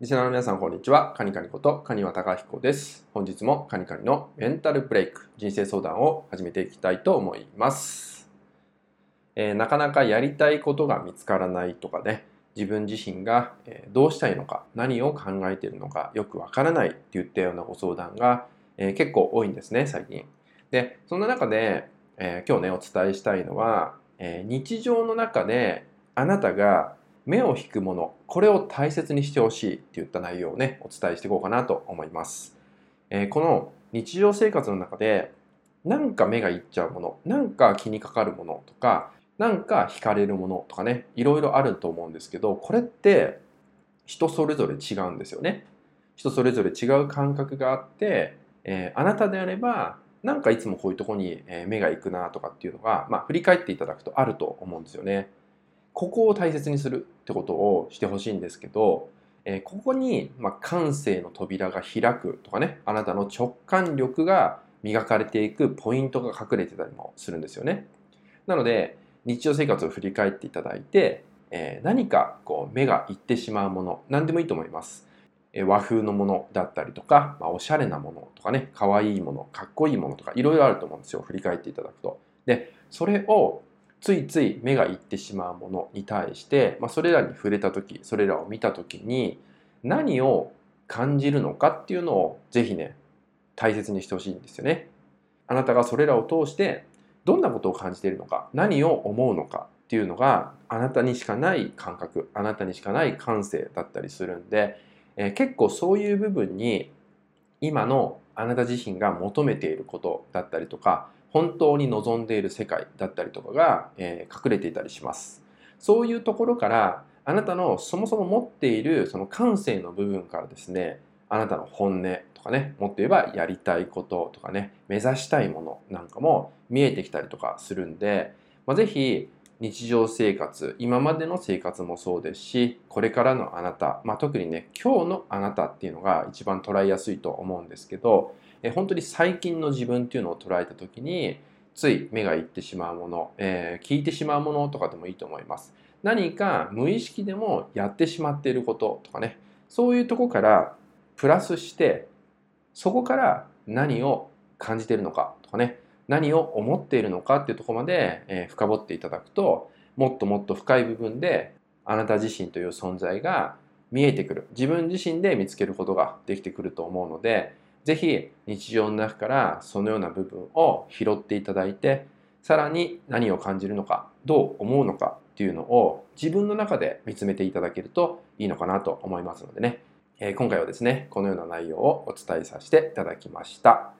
リスナーの皆さん、こんにちは。カニカニこと、カニワタカヒコです。本日もカニカニのメンタルブレイク、人生相談を始めていきたいと思います。えー、なかなかやりたいことが見つからないとかね、自分自身がどうしたいのか、何を考えているのかよくわからないって言ったようなご相談が、えー、結構多いんですね、最近。で、そんな中で、えー、今日ね、お伝えしたいのは、え日常の中であなたが目を引くもの、これを大切にしてほしいっていった内容をね、お伝えしていこうかなと思います。えー、この日常生活の中で、なんか目がいっちゃうもの、なんか気にかかるものとか、なんか惹かれるものとかね、いろいろあると思うんですけど、これって人それぞれ違うんですよね。人それぞれ違う感覚があって、えー、あなたであれば、なんかいつもこういうとこに目が行くなとかっていうのが、まあ、振り返っていただくとあると思うんですよね。ここを大切にするってことをしてほしいんですけど、えー、ここに、まあ、感性の扉が開くとかね、あなたの直感力が磨かれていくポイントが隠れてたりもするんですよね。なので、日常生活を振り返っていただいて、えー、何かこう目がいってしまうもの、何でもいいと思います。えー、和風のものだったりとか、まあ、おしゃれなものとかね、可愛いもの、かっこいいものとか、いろいろあると思うんですよ。振り返っていただくと。で、それをついつい目がいってしまうものに対して、まあ、それらに触れた時それらを見た時に何を感じるのかっていうのをぜひね大切にしてほしいんですよね。あなたがそれらを通してどんなことを感じているのか何を思うのかっていうのがあなたにしかない感覚あなたにしかない感性だったりするんで、えー、結構そういう部分に今のあなた自身が求めていることだったりとか本当に望んでいる世界だったりとかが、えー、隠れていたりします。そういうところからあなたのそもそも持っているその感性の部分からですねあなたの本音とかねもっと言えばやりたいこととかね目指したいものなんかも見えてきたりとかするんで、まあ、ぜひ日常生活今までの生活もそうですしこれからのあなた、まあ、特にね今日のあなたっていうのが一番捉えやすいと思うんですけどえ本当に最近の自分っていうのを捉えた時につい目がいってしまうもの、えー、聞いてしまうものとかでもいいと思います。何か無意識でもやってしまっていることとかねそういうとこからプラスしてそこから何を感じているのかとかね何を思っているのかっていうとこまで、え、深掘っていただくともっともっと深い部分であなた自身という存在が見えてくる。自分自身で見つけることができてくると思うのでぜひ日常の中からそのような部分を拾っていただいてさらに何を感じるのかどう思うのかっていうのを自分の中で見つめていただけるといいのかなと思いますのでね、え、今回はですねこのような内容をお伝えさせていただきました。